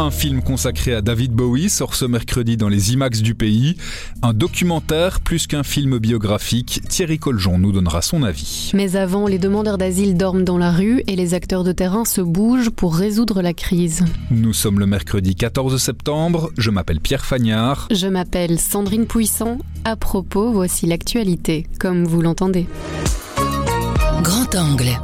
Un film consacré à David Bowie sort ce mercredi dans les IMAX du pays. Un documentaire plus qu'un film biographique. Thierry Coljon nous donnera son avis. Mais avant, les demandeurs d'asile dorment dans la rue et les acteurs de terrain se bougent pour résoudre la crise. Nous sommes le mercredi 14 septembre. Je m'appelle Pierre Fagnard. Je m'appelle Sandrine Puissant. À propos, voici l'actualité, comme vous l'entendez. Grand angle.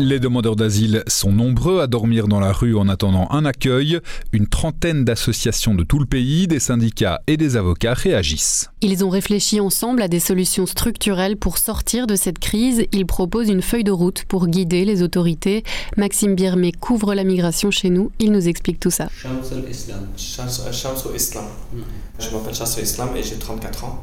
Les demandeurs d'asile sont nombreux à dormir dans la rue en attendant un accueil. Une trentaine d'associations de tout le pays, des syndicats et des avocats réagissent. Ils ont réfléchi ensemble à des solutions structurelles pour sortir de cette crise. Ils proposent une feuille de route pour guider les autorités. Maxime Birmé couvre la migration chez nous. Il nous explique tout ça. Je m'appelle Islam et j'ai 34 ans.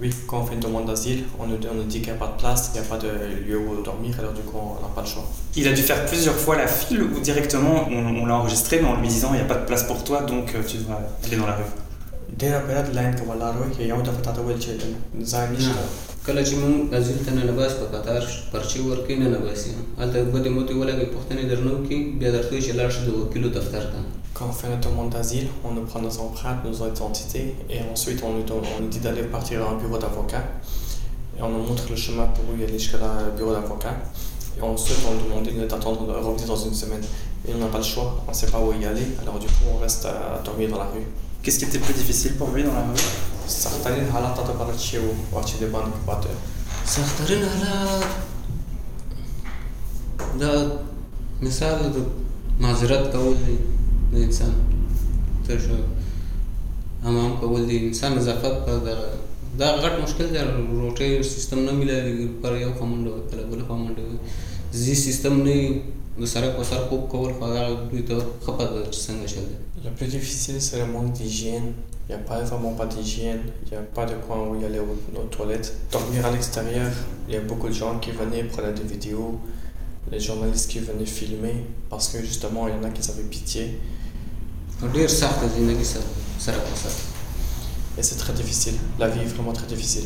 Oui, quand on fait une demande d'asile, on nous, on nous dit qu'il n'y a pas de place, il n'y a pas de lieu où dormir, alors du coup, on n'a pas le choix. Il a dû faire plusieurs fois la file ou directement on, on l'a enregistré, mais en lui disant il n'y a pas de place pour toi, donc euh, tu dois aller dans la rue. دير بلد لاين كولا روي يوم دفعت أول شيء زين نشتا کله چې مونږ ازیل ته نه باس په قطار پرچی ورکې نه نه باسي هلته بده موتی ولګي پښتنې درنو کې بیا درته چې لاړ شي د وکیلو دفتر ته Quand on fait notre demande d'asile, on nous prend nos empreintes, nos identités, et ensuite on nous, donne- on nous dit d'aller partir à un bureau d'avocat. Et on nous montre le chemin pour y aller jusqu'à le bureau d'avocat. Et ensuite on nous demande d'attendre de revenir dans une semaine. Et on n'a pas le choix, on ne sait pas où y aller, alors du coup on reste à dormir dans la rue. Qu'est-ce qui était plus difficile pour lui dans la rue سخترین حالات تا برای چی و واچی دی باندې پاتې سخترین حالات دا مثال د معذرت کول دی د انسان تشه حمام کول دی انسان نظافت په دغه دا غټ مشکل دی روټي سیستم نه ملایي پر یو خمنډه کله بل خمنډه زی سیستم نه د سره په سر خوب کول خو هغه دوی ته خپه ده چې څنګه چل دی Le plus difficile, c'est le manque d'hygiène. Il n'y a pas vraiment pas d'hygiène, il n'y a pas de coin où y aller aux, aux toilettes. Dormir à l'extérieur, il y a beaucoup de gens qui venaient prendre des vidéos, les journalistes qui venaient filmer, parce que justement, il y en a qui avaient pitié. ډیر سخت ژوندۍ سره سره په سر Et c'est très difficile. La vie est vraiment très difficile.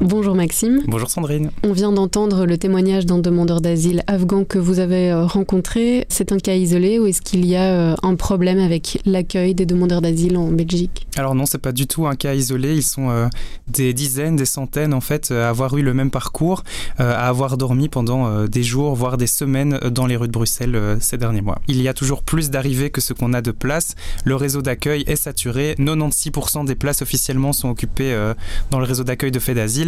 Bonjour Maxime. Bonjour Sandrine. On vient d'entendre le témoignage d'un demandeur d'asile afghan que vous avez euh, rencontré. C'est un cas isolé ou est-ce qu'il y a euh, un problème avec l'accueil des demandeurs d'asile en Belgique? Alors non, c'est pas du tout un cas isolé. Ils sont euh, des dizaines, des centaines en fait à avoir eu le même parcours, euh, à avoir dormi pendant euh, des jours, voire des semaines dans les rues de Bruxelles ces derniers mois. Il y a toujours plus d'arrivées que ce qu'on a de places. Le réseau d'accueil est saturé. 96% des places officiellement sont occupées dans le réseau d'accueil de fait d'asile.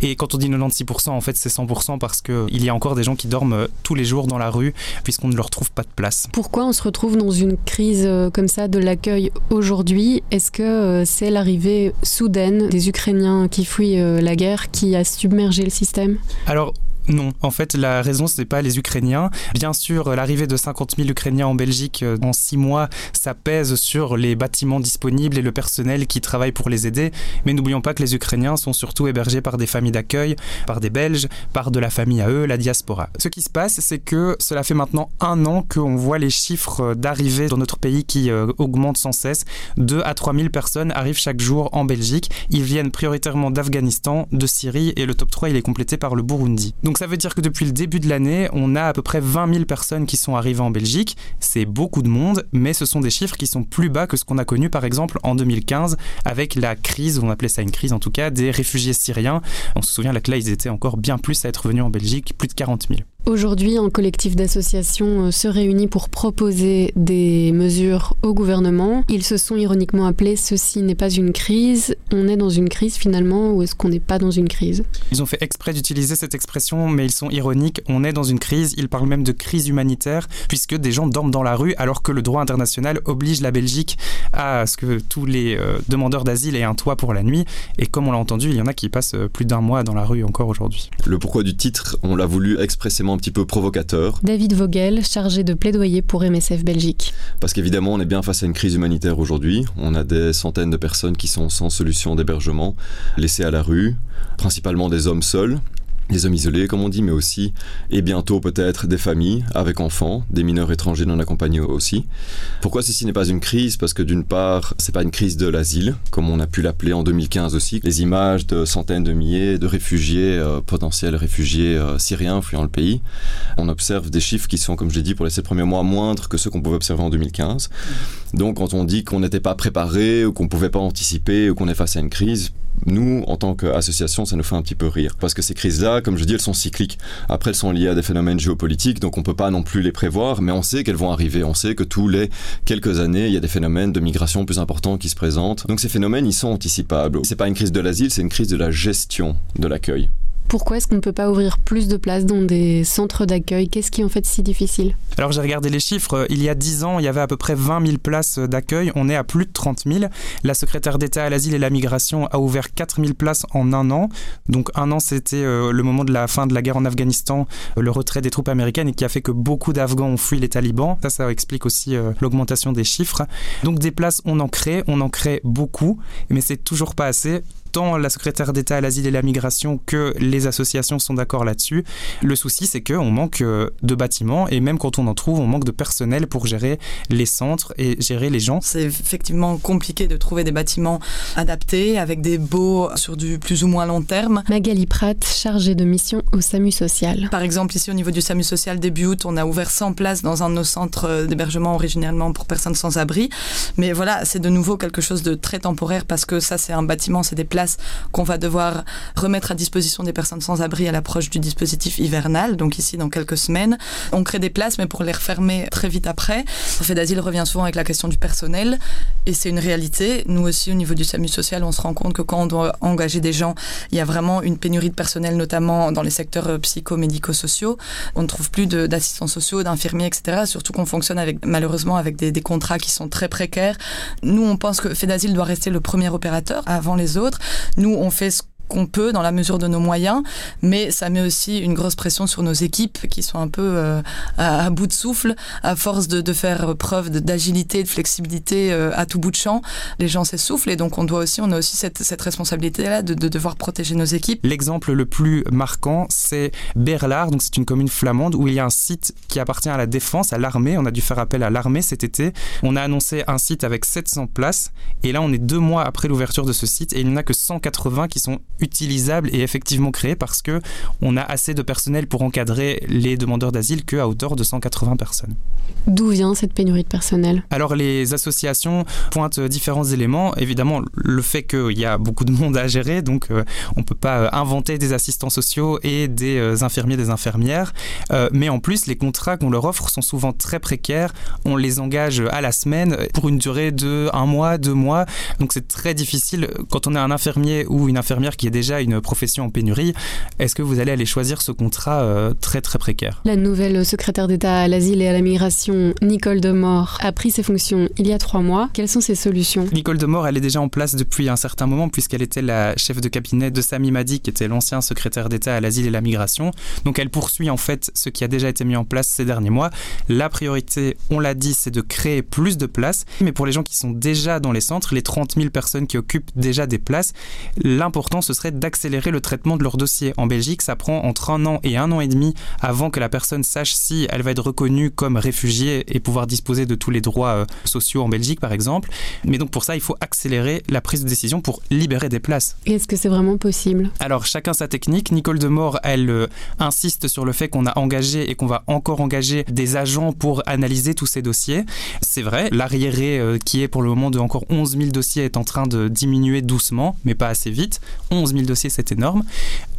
Et quand on dit 96%, en fait c'est 100% parce qu'il y a encore des gens qui dorment euh, tous les jours dans la rue puisqu'on ne leur trouve pas de place. Pourquoi on se retrouve dans une crise euh, comme ça de l'accueil aujourd'hui? Est-ce que euh, c'est l'arrivée soudaine des Ukrainiens qui fuient la guerre qui a submergé le système? Alors non, en fait, la raison, ce n'est pas les Ukrainiens. Bien sûr, l'arrivée de 50 000 Ukrainiens en Belgique euh, en six mois, ça pèse sur les bâtiments disponibles et le personnel qui travaille pour les aider. Mais n'oublions pas que les Ukrainiens sont surtout hébergés par des familles d'accueil, par des Belges, par de la famille à eux, la diaspora. Ce qui se passe, c'est que cela fait maintenant un an qu'on voit les chiffres d'arrivée dans notre pays qui euh, augmentent sans cesse. 2 à 3 000 personnes arrivent chaque jour en Belgique. Ils viennent prioritairement d'Afghanistan, de Syrie et le top 3, il est complété par le Burundi. Ça veut dire que depuis le début de l'année, on a à peu près 20 000 personnes qui sont arrivées en Belgique. C'est beaucoup de monde, mais ce sont des chiffres qui sont plus bas que ce qu'on a connu par exemple en 2015 avec la crise, on appelait ça une crise en tout cas, des réfugiés syriens. On se souvient là que là, ils étaient encore bien plus à être venus en Belgique, plus de 40 000. Aujourd'hui, un collectif d'associations euh, se réunit pour proposer des mesures au gouvernement. Ils se sont ironiquement appelés Ceci n'est pas une crise. On est dans une crise finalement ou est-ce qu'on n'est pas dans une crise? Ils ont fait exprès d'utiliser cette expression, mais ils sont ironiques. On est dans une crise. Ils parlent même de crise humanitaire puisque des gens dorment dans la rue alors que le droit international oblige la Belgique à ce que tous les euh, demandeurs d'asile aient un toit pour la nuit. Et comme on l'a entendu, il y en a qui passent euh, plus d'un mois dans la rue encore aujourd'hui. Le pourquoi du titre, on l'a voulu expressément un petit peu provocateur. David Vogel, chargé de plaidoyer pour MSF Belgique. Parce qu'évidemment, on est bien face à une crise humanitaire aujourd'hui. On a des centaines de personnes qui sont sans solution d'hébergement, laissées à la rue, principalement des hommes seuls, des hommes isolés, comme on dit, mais aussi, et bientôt peut-être, des familles avec enfants, des mineurs étrangers non accompagnés aussi. Pourquoi ceci n'est pas une crise? Parce que d'une part, c'est pas une crise de l'asile, comme on a pu l'appeler en 2015 aussi. Les images de centaines de milliers de réfugiés, euh, potentiels réfugiés euh, syriens fuyant le pays. On observe des chiffres qui sont, comme je l'ai dit, pour les sept premiers mois, moindres que ceux qu'on pouvait observer en 2015. Donc, quand on dit qu'on n'était pas préparé, ou qu'on pouvait pas anticiper, ou qu'on est face à une crise, nous, en tant qu'association, ça nous fait un petit peu rire. Parce que ces crises-là, comme je dis, elles sont cycliques. Après, elles sont liées à des phénomènes géopolitiques, donc on ne peut pas non plus les prévoir, mais on sait qu'elles vont arriver. On sait que tous les quelques années, il y a des phénomènes de migration plus importants qui se présentent. Donc ces phénomènes, ils sont anticipables. C'est pas une crise de l'asile, c'est une crise de la gestion de l'accueil. Pourquoi est-ce qu'on ne peut pas ouvrir plus de places dans des centres d'accueil? Qu'est-ce qui en fait si difficile? Alors j'ai regardé les chiffres. Il y a 10 ans, il y avait à peu près 20 000 places d'accueil. On est à plus de 30 000. La secrétaire d'État à l'asile et la migration a ouvert 4 000 places en un an. Donc un an, c'était euh, le moment de la fin de la guerre en Afghanistan, euh, le retrait des troupes américaines et qui a fait que beaucoup d'Afghans ont fui les talibans. Ça, ça explique aussi euh, l'augmentation des chiffres. Donc des places, on en crée, on en crée beaucoup, mais c'est toujours pas assez tant la secrétaire d'État à l'asile et la migration que les associations sont d'accord là-dessus. Le souci, c'est qu'on manque euh, de bâtiments et même quand on en trouve, on manque de personnel pour gérer les centres et gérer les gens. C'est effectivement compliqué de trouver des bâtiments adaptés avec des baux sur du plus ou moins long terme. Magali Pratt, chargée de mission au SAMU social. Par exemple, ici au niveau du SAMU social début août, on a ouvert 100 places dans un de nos centres d'hébergement originellement pour personnes sans abri. Mais voilà, c'est de nouveau quelque chose de très temporaire parce que ça, c'est un bâtiment, c'est des places qu'on va devoir remettre à disposition des personnes sans abri à l'approche du dispositif hivernal, donc ici dans quelques semaines. On crée des places, mais pour les refermer très vite après. Le fait d'asile revient souvent avec la question du personnel, et c'est une réalité. Nous aussi, au niveau du SAMU social, on se rend compte que quand on doit engager des gens, il y a vraiment une pénurie de personnel, notamment dans les secteurs euh, psychomédico-sociaux. On ne trouve plus d'assistants sociaux, d'infirmiers, etc. Surtout qu'on fonctionne malheureusement avec des, des, contrats qui sont très précaires. Nous, on pense que Fait d'asile doit rester le premier opérateur avant les autres. Nous, on fait ce qu'on peut dans la mesure de nos moyens, mais ça met aussi une grosse pression sur nos équipes qui sont un peu euh, à, bout de souffle à force de, faire preuve d'agilité, de, flexibilité euh, à tout bout de champ. Les gens s'essoufflent et donc on doit aussi, on a aussi cette, responsabilité-là de, devoir protéger nos équipes. L'exemple le plus marquant, c'est Berlard, donc c'est une commune flamande où il y a un site qui appartient à la défense, à l'armée. On a dû faire appel à l'armée cet été. On a annoncé un site avec 700 places et là on est deux mois après l'ouverture de ce site et il n'y en a que 180 qui sont utilisable et effectivement créé parce que on a assez de personnel pour encadrer les demandeurs d'asile qu'à hauteur de 180 personnes. D'où vient cette pénurie de personnel? Alors les associations pointent différents éléments. Évidemment, le fait qu'il y a beaucoup de monde à gérer, donc euh, on ne peut pas euh, inventer des assistants sociaux et des euh, infirmiers, des infirmières. mais en plus, les contrats qu'on leur offre sont souvent très précaires. On les engage à la semaine pour une durée de un mois, deux mois. Donc c'est très difficile quand on a un infirmier ou une infirmière qui est déjà une profession en pénurie. Est-ce que vous allez aller choisir ce contrat très très précaire? La nouvelle secrétaire d'État à l'asile et à la migration Nicole Demore a pris ses fonctions il y a trois mois. Quelles sont ses solutions? Nicole Demore, elle est déjà en place depuis un certain moment puisqu'elle était la chef de cabinet de Sami Madi, qui était l'ancien secrétaire d'État à l'asile et la migration. Donc elle poursuit en fait ce qui a déjà été mis en place ces derniers mois. La priorité, on l'a dit, c'est de créer plus de places. Mais pour les gens qui sont déjà dans les centres, les 30 000 personnes qui occupent déjà des places, l'important ce serait d'accélérer le traitement de leur dossier. En Belgique, ça prend entre un an et un an et demi avant que la personne sache si elle va être reconnue comme réfugiée et pouvoir disposer de tous les droits euh, sociaux en Belgique, par exemple. Mais donc pour ça, il faut accélérer la prise de décision pour libérer des places. Est-ce que c'est vraiment possible? Alors chacun sa technique. Nicole Demore, elle euh, insiste sur le fait qu'on a engagé et qu'on va encore engager des agents pour analyser tous ces dossiers. C'est vrai, l'arriéré euh, qui est pour le moment de encore 11 000 dossiers est en train de diminuer doucement, mais pas assez vite. 11 11 000 dossiers, c'est énorme.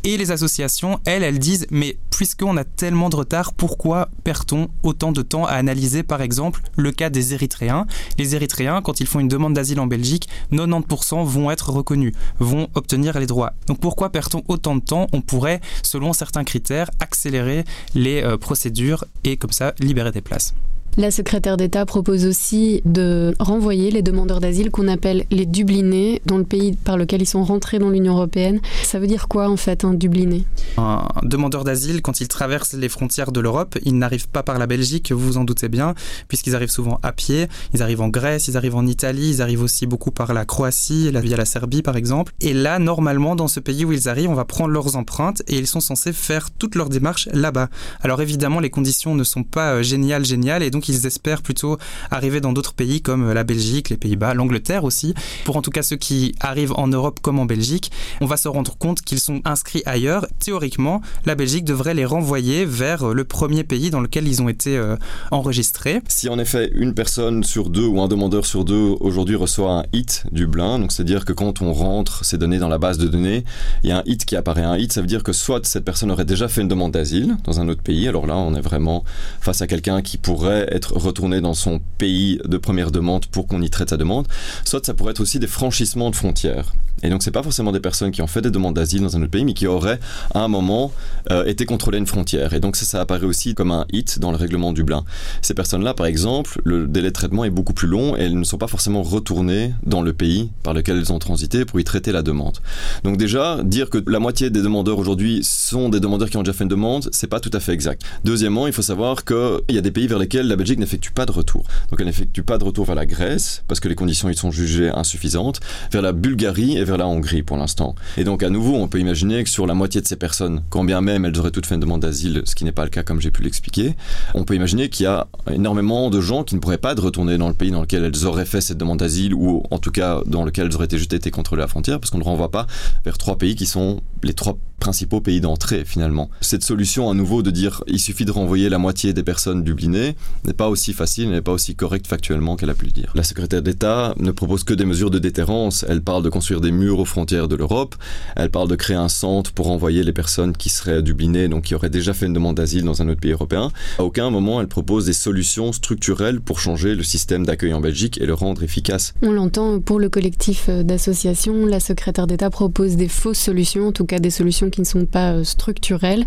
Et les associations, elles, elles disent, mais puisqu'on a tellement de retard, pourquoi perd-on autant de temps à analyser, par exemple, le cas des Érythréens? Les Érythréens, quand ils font une demande d'asile en Belgique, 90% vont être reconnus, vont obtenir les droits. Donc pourquoi perd-on autant de temps? On pourrait, selon certains critères, accélérer les euh, procédures et comme ça libérer des places. La secrétaire d'État propose aussi de renvoyer les demandeurs d'asile qu'on appelle les dublinés dans le pays par lequel ils sont rentrés dans l'Union européenne. Ça veut dire quoi en fait un dubliné Un demandeur d'asile, quand il traverse les frontières de l'Europe, il n'arrive pas par la Belgique, vous vous en doutez bien, puisqu'ils arrivent souvent à pied. Ils arrivent en Grèce, ils arrivent en Italie, ils arrivent aussi beaucoup par la Croatie, via la Serbie par exemple. Et là, normalement, dans ce pays où ils arrivent, on va prendre leurs empreintes et ils sont censés faire toutes leurs démarches là-bas. Alors évidemment, les conditions ne sont pas euh, géniales, géniales, et donc ils espèrent plutôt arriver dans d'autres pays comme la Belgique, les Pays-Bas, l'Angleterre aussi. Pour en tout cas ceux qui arrivent en Europe comme en Belgique, on va se rendre compte qu'ils sont inscrits ailleurs. Théoriquement, la Belgique devrait les renvoyer vers le premier pays dans lequel ils ont été euh, enregistrés. Si en effet une personne sur deux ou un demandeur sur deux aujourd'hui reçoit un hit Dublin, donc c'est-à-dire que quand on rentre ces données dans la base de données, il y a un hit qui apparaît. Un hit, ça veut dire que soit cette personne aurait déjà fait une demande d'asile dans un autre pays, alors là on est vraiment face à quelqu'un qui pourrait être retourner dans son pays de première demande pour qu'on y traite sa demande, soit ça pourrait être aussi des franchissements de frontières. Et donc, c'est pas forcément des personnes qui ont fait des demandes d'asile dans un autre pays, mais qui auraient, à un moment, euh, été contrôlées une frontière. Et donc, ça, ça apparaît aussi comme un hit dans le règlement Dublin. Ces personnes-là, par exemple, le délai de traitement est beaucoup plus long et elles ne sont pas forcément retournées dans le pays par lequel elles ont transité pour y traiter la demande. Donc, déjà, dire que la moitié des demandeurs aujourd'hui sont des demandeurs qui ont déjà fait une demande, c'est pas tout à fait exact. Deuxièmement, il faut savoir qu'il y a des pays vers lesquels la Belgique n'effectue pas de retour? Donc, elle n'effectue pas de retour vers la Grèce parce que les conditions y sont jugées insuffisantes, vers la Bulgarie et vers la Hongrie pour l'instant? Et donc à nouveau, on peut imaginer que sur la moitié de ces personnes, quand bien même elles auraient toutes fait une demande d'asile, ce qui n'est pas le cas comme j'ai pu l'expliquer, on peut imaginer qu'il y a énormément de gens qui ne pourraient pas retourner dans le pays dans lequel elles auraient fait cette demande d'asile ou en tout cas dans lequel elles auraient été juste été contrôlées à la frontière parce qu'on ne renvoie pas vers trois pays qui sont les trois principaux pays d'entrée finalement. Cette solution à nouveau de dire il suffit de renvoyer la moitié des personnes dublinées n'est pas aussi facile, n'est pas aussi correcte factuellement qu'elle a pu le dire. La secrétaire d'État ne propose que des mesures de déterrence, elle parle de construire des murs aux frontières de l'Europe, elle parle de créer un centre pour renvoyer les personnes qui seraient dublinées, donc qui auraient déjà fait une demande d'asile dans un autre pays européen. À aucun moment elle propose des solutions structurelles pour changer le système d'accueil en Belgique et le rendre efficace. On l'entend pour le collectif d'associations, la secrétaire d'État propose des fausses solutions, en tout cas des solutions qui ne sont pas euh, structurelles.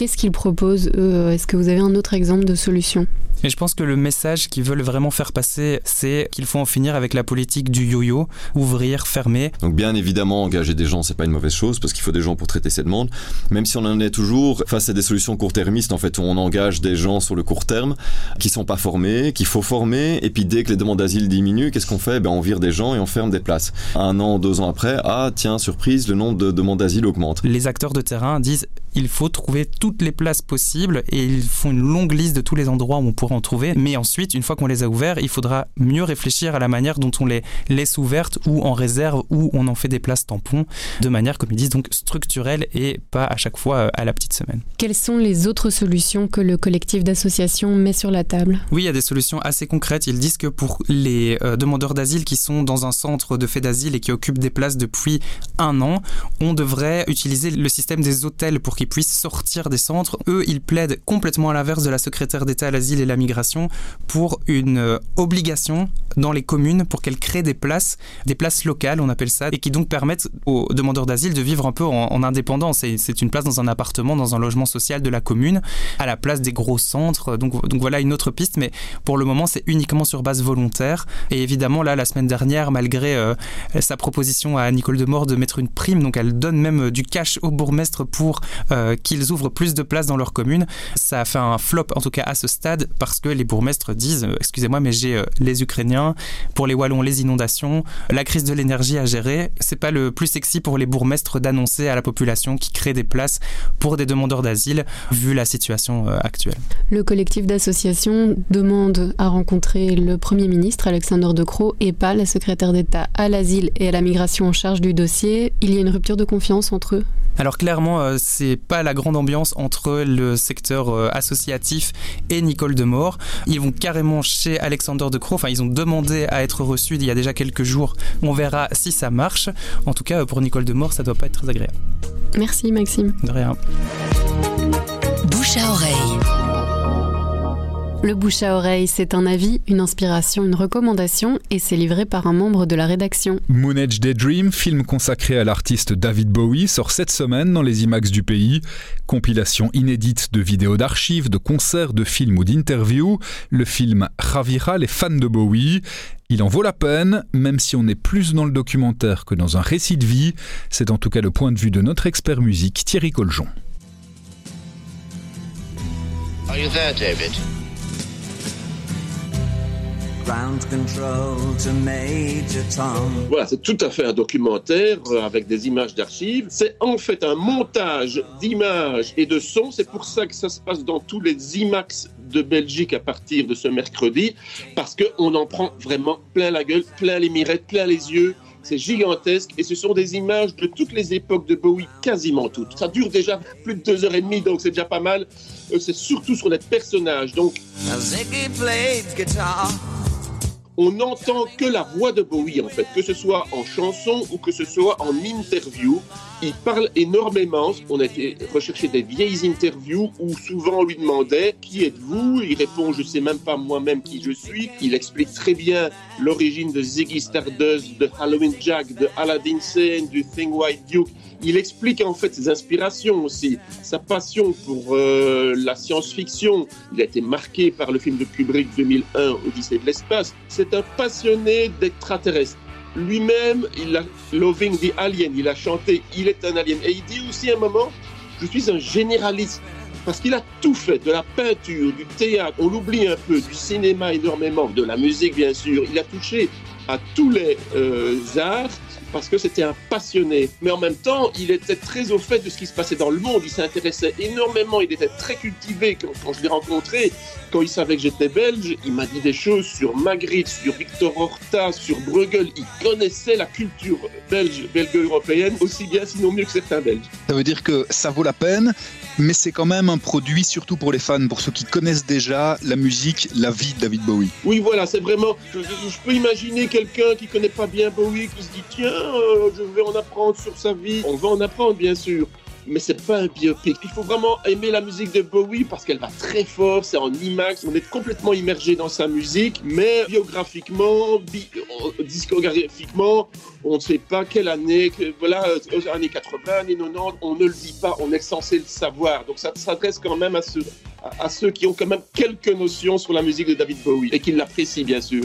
Qu'est-ce qu'ils proposent Est-ce que vous avez un autre exemple de solution? Et je pense que le message qu'ils veulent vraiment faire passer, c'est qu'il faut en finir avec la politique du yo-yo, ouvrir, fermer. Donc bien évidemment, engager des gens, c'est pas une mauvaise chose, parce qu'il faut des gens pour traiter ces demandes. Même si on en est toujours face à des solutions court-termistes, en fait, on engage des gens sur le court terme qui sont pas formés, qu'il faut former, et puis dès que les demandes d'asile diminuent, qu'est-ce qu'on fait? Ben, On vire des gens et on ferme des places. Un an, deux ans après, ah tiens, surprise, le nombre de demandes d'asile augmente. Les acteurs de terrain disent il faut trouver toutes les places possibles et ils font une longue liste de tous les endroits où on pourra en trouver. Mais ensuite, une fois qu'on les a ouverts, il faudra mieux réfléchir à la manière dont on les laisse ouvertes ou en réserve ou on en fait des places tampons de manière, comme ils disent, donc structurelle et pas à chaque fois euh, à la petite semaine. Quelles sont les autres solutions que le collectif d'associations met sur la table? Oui, il y a des solutions assez concrètes. Ils disent que pour les euh, demandeurs d'asile qui sont dans un centre de fait d'asile et qui occupent des places depuis un an, on devrait utiliser le système des hôtels pour qu'ils puissent sortir des centres. Eux, ils plaident complètement à l'inverse de la secrétaire d'État à l'asile et la migration pour une euh, obligation dans les communes pour qu'elles créent des places, des places locales, on appelle ça, et qui donc permettent aux demandeurs d'asile de vivre un peu en, indépendance. C'est une place dans un appartement, dans un logement social de la commune, à la place des gros centres. Donc, voilà une autre piste, mais pour le moment, c'est uniquement sur base volontaire. Et évidemment, là, la semaine dernière, malgré euh, sa proposition à Nicole Demort de mettre une prime, donc elle donne même euh, du cash au bourgmestre pour qu'ils ouvrent plus de places dans leur commune. Ça a fait un flop, en tout cas à ce stade, parce que les bourgmestres disent euh, Excusez-moi, mais j'ai euh, les Ukrainiens, pour les Wallons, les inondations, la crise de l'énergie à gérer. C'est pas le plus sexy pour les bourgmestres d'annoncer à la population qui crée des places pour des demandeurs d'asile, vu la situation actuelle. Le collectif d'associations demande à rencontrer le Premier ministre, Alexandre De Croo, et pas la secrétaire d'État à l'asile et à la migration en charge du dossier. Il y a une rupture de confiance entre eux? Alors clairement, c'est pas la grande ambiance alliance entre le secteur euh, associatif et Nicole Demore. Ils vont carrément chez Alexander de Croo. Enfin, ils ont demandé à être reçus il y a déjà quelques jours. On verra si ça marche. En tout cas, pour Nicole Demore, ça doit pas être très agréable. Merci Maxime. De rien. Bouche à oreille. Le bouche à oreille, c'est un avis, une inspiration, une recommandation et c'est livré par un membre de la rédaction. Moonage Daydream, film consacré à l'artiste David Bowie, sort cette semaine dans les IMAX du pays. Compilation inédite de vidéos d'archives, de concerts, de films ou d'interviews. Le film ravira les fans de Bowie. Il en vaut la peine, même si on est plus dans le documentaire que dans un récit de vie. C'est en tout cas le point de vue de notre expert musique Thierry Coljon. Are you there, David? Voilà, c'est tout à fait un documentaire euh, avec des images d'archives. C'est en fait un montage d'images et de sons. C'est pour ça que ça se passe dans tous les IMAX de Belgique à partir de ce mercredi, parce qu'on en prend vraiment plein la gueule, plein les mirettes, plein les yeux. C'est gigantesque et ce sont des images de toutes les époques de Bowie, quasiment toutes. Ça dure déjà plus de deux heures et demie, donc c'est déjà pas mal. Euh, c'est surtout sur les personnages. Donc on n'entend que la voix de Bowie en fait, que ce soit en chanson ou que ce soit en interview. Il parle énormément. On a été rechercher des vieilles interviews où souvent on lui demandait qui êtes-vous? Il répond je sais même pas moi-même qui je suis. Il explique très bien l'origine de Ziggy Stardust, de Halloween Jack, de Aladdin Sane, du Thing White Duke. Il explique en fait ses inspirations aussi, sa passion pour euh, la science-fiction. Il a été marqué par le film de Kubrick 2001, Odyssée de l'espace. Un passionné d'extraterrestres. Lui-même, il a Loving the Alien, il a chanté Il est un alien. Et il dit aussi un moment, je suis un généraliste. Parce qu'il a tout fait, de la peinture, du théâtre, on l'oublie un peu, du cinéma énormément, de la musique bien sûr. Il a touché à tous les euh, arts parce que c'était un passionné. Mais en même temps, il était très au fait de ce qui se passait dans le monde. Il s'intéressait énormément. Il était très cultivé quand, je l'ai rencontré. Quand il savait que j'étais belge, il m'a dit des choses sur Magritte, sur Victor Horta, sur Bruegel. Il connaissait la culture belge, belgo-européenne aussi bien, sinon mieux que certains Belges. Ça veut dire que ça vaut la peine, mais c'est quand même un produit surtout pour les fans, pour ceux qui connaissent déjà la musique, la vie de David Bowie. Oui, voilà, c'est vraiment. Je, je, peux imaginer quelqu'un qui connaît pas bien Bowie qui se dit tiens, je vais en apprendre sur sa vie. On va en apprendre, bien sûr mais c'est pas un biopic. Il faut vraiment aimer la musique de Bowie parce qu'elle va très fort, c'est en IMAX, on est complètement immergé dans sa musique, mais biographiquement, bi euh, discographiquement, on ne sait pas quelle année, que, voilà, aux années 80, années 90, on ne le dit pas, on est censé le savoir. Donc ça s'adresse quand même à ceux, à ceux qui ont quand même quelques notions sur la musique de David Bowie et qui l'apprécient bien sûr.